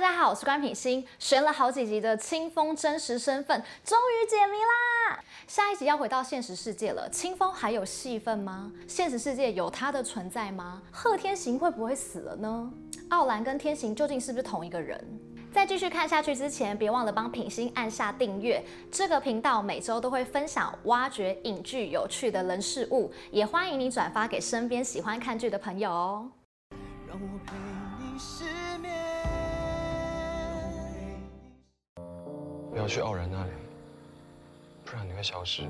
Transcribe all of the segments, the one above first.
大家好，我是关品心。悬了好几集的清风真实身份终于解谜啦！下一集要回到现实世界了，清风还有戏份吗？现实世界有他的存在吗？贺天行会不会死了呢？奥兰跟天行究竟是不是同一个人？在继续看下去之前，别忘了帮品心按下订阅。这个频道每周都会分享挖掘影剧有趣的人事物，也欢迎你转发给身边喜欢看剧的朋友哦。让我陪你失眠。不要去傲然那里，不然你会消失。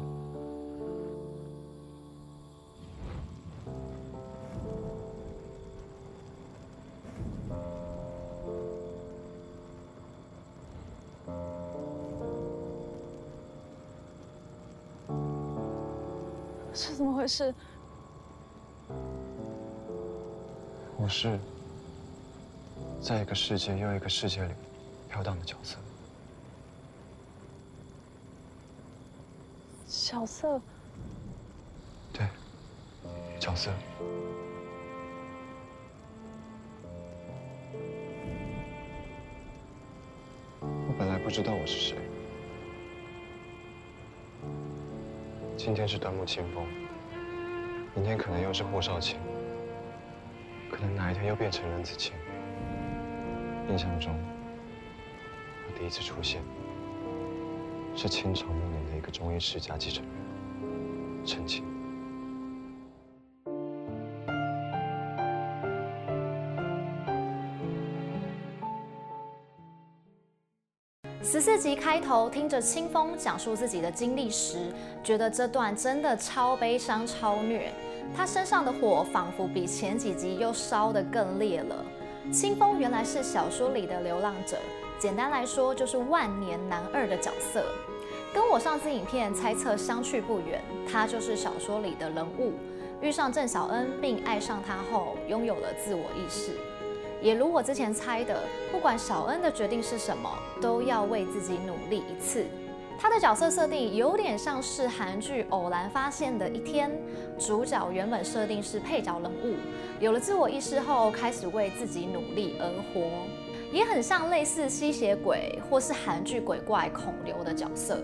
是怎么回事？我是在一个世界又一个世界里飘荡的角色。角色？对，角色。我本来不知道我是谁。今天是端木青风，明天可能又是霍少卿，可能哪一天又变成任子清。印象中，我第一次出现是清朝末年的一个中医世家继承人陈清。十四集开头，听着清风讲述自己的经历时，觉得这段真的超悲伤、超虐。他身上的火仿佛比前几集又烧得更烈了。清风原来是小说里的流浪者，简单来说就是万年男二的角色，跟我上次影片猜测相去不远。他就是小说里的人物，遇上郑小恩并爱上他后，拥有了自我意识。也如我之前猜的，不管小恩的决定是什么，都要为自己努力一次。他的角色设定有点像是韩剧《偶然发现的一天》，主角原本设定是配角人物，有了自我意识后，开始为自己努力而活。也很像类似吸血鬼或是韩剧鬼怪孔刘的角色。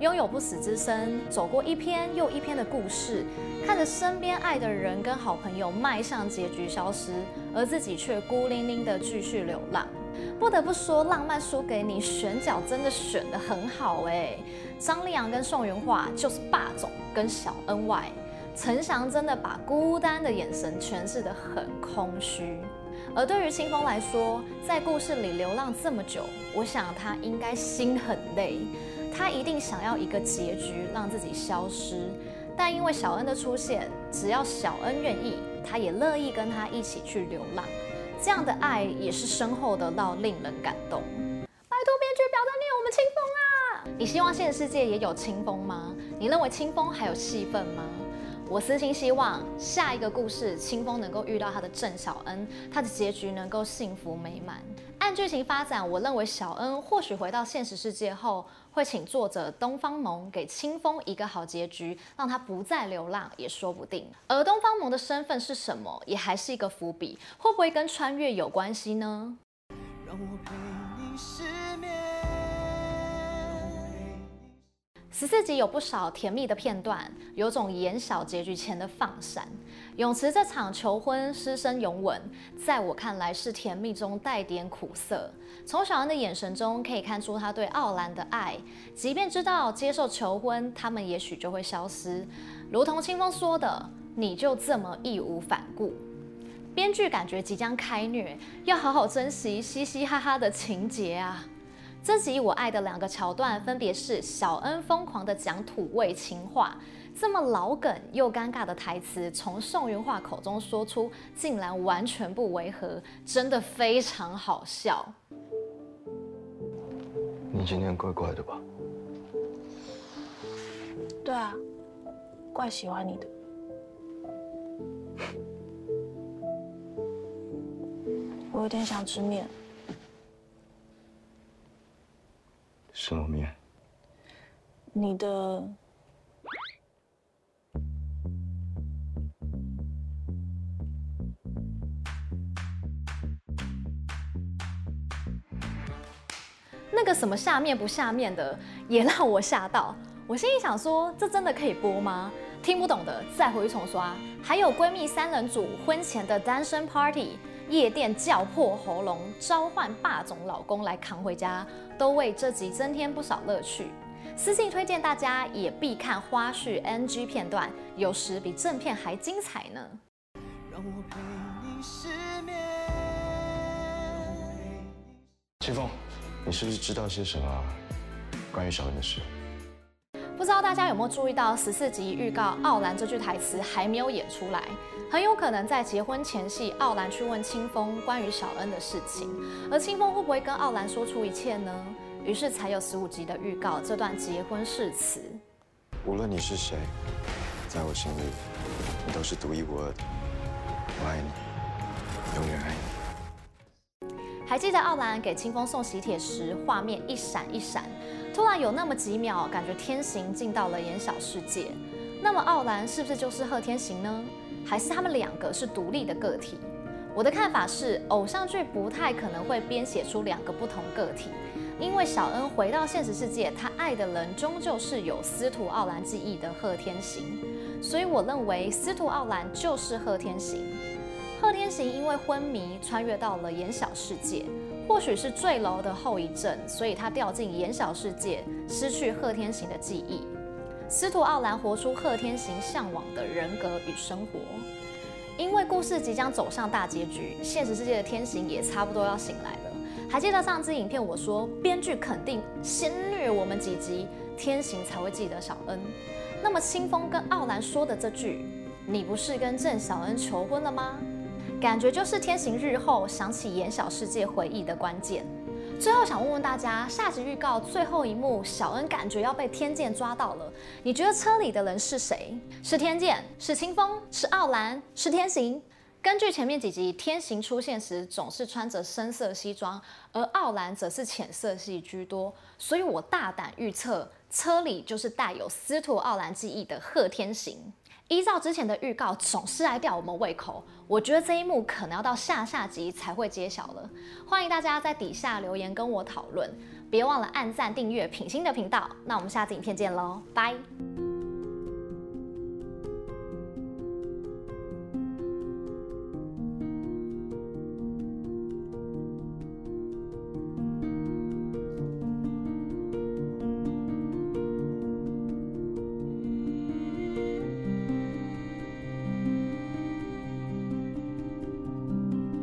拥有不死之身，走过一篇又一篇的故事，看着身边爱的人跟好朋友迈向结局消失，而自己却孤零零的继续流浪。不得不说，浪漫输给你，选角真的选得很好哎。张立昂跟宋芸樺就是霸总跟小恩外，陈翔真的把孤单的眼神诠释得很空虚。而对于清风来说，在故事里流浪这么久，我想他应该心很累。他一定想要一个结局，让自己消失。但因为小恩的出现，只要小恩愿意，他也乐意跟他一起去流浪。这样的爱也是深厚的到令人感动。拜托编剧不要再虐我们清风啊！你希望现实世界也有清风吗？你认为清风还有戏份吗？我私心希望下一个故事，清风能够遇到他的郑小恩，他的结局能够幸福美满。按剧情发展，我认为小恩或许回到现实世界后，会请作者东方萌给清风一个好结局，让他不再流浪也说不定。而东方萌的身份是什么，也还是一个伏笔，会不会跟穿越有关系呢？让我陪你十四集有不少甜蜜的片段，有种演小结局前的放闪。泳池这场求婚师生拥吻，在我看来是甜蜜中带点苦涩。从小恩的眼神中可以看出他对奥兰的爱，即便知道接受求婚，他们也许就会消失。如同清风说的，你就这么义无反顾。编剧感觉即将开虐，要好好珍惜嘻嘻哈哈的情节啊。这集我爱的两个桥段，分别是小恩疯狂的讲土味情话，这么老梗又尴尬的台词，从宋云画口中说出，竟然完全不违和，真的非常好笑。你今天怪怪的吧？对啊，怪喜欢你的。我有点想吃面。什么面？你的。那个什么下面不下面的，也让我吓到。我心里想说，这真的可以播吗？听不懂的再回去重刷。还有闺蜜三人组婚前的单身 party，夜店叫破喉咙，召唤霸总老公来扛回家，都为这集增添不少乐趣。私信推荐大家也必看花絮 NG 片段，有时比正片还精彩呢。让我陪你失眠。清风，你是不是知道些什么关于小恩的事？不知道大家有没有注意到十四集预告，傲兰这句台词还没有演出来，很有可能在结婚前夕，傲兰去问清风关于小恩的事情，而清风会不会跟傲兰说出一切呢？于是才有十五集的预告这段结婚誓词。无论你是谁，在我心里，你都是独一无二的。我爱你，永远爱你。还记得傲兰给清风送喜帖时，画面一闪一闪，突然有那么几秒，感觉天行进到了眼小世界。那么傲兰是不是就是贺天行呢？还是他们两个是独立的个体？我的看法是，偶像剧不太可能会编写出两个不同个体。因为小恩回到现实世界，他爱的人终究是有司徒傲兰记忆的贺天行，所以我认为司徒傲兰就是贺天行。贺天行因为昏迷穿越到了眼小世界，或许是坠楼的后遗症，所以他掉进眼小世界，失去贺天行的记忆。司徒傲兰活出贺天行向往的人格与生活。因为故事即将走向大结局，现实世界的天行也差不多要醒来了。还记得上支影片我说，编剧肯定先虐我们几集，天行才会记得小恩。那么清风跟傲兰说的这句“你不是跟郑小恩求婚了吗？”感觉就是天行日后想起演小世界回忆的关键。最后想问问大家，下集预告最后一幕，小恩感觉要被天剑抓到了，你觉得车里的人是谁？是天剑？是清风？是傲兰？是天行？根据前面几集，天行出现时总是穿着深色西装，而傲兰则是浅色系居多，所以我大胆预测，车里就是带有司徒傲兰记忆的贺天行。依照之前的预告，总是来吊我们胃口，我觉得这一幕可能要到下下集才会揭晓了。欢迎大家在底下留言跟我讨论，别忘了按赞订阅品心的频道。那我们下次影片见喽，拜。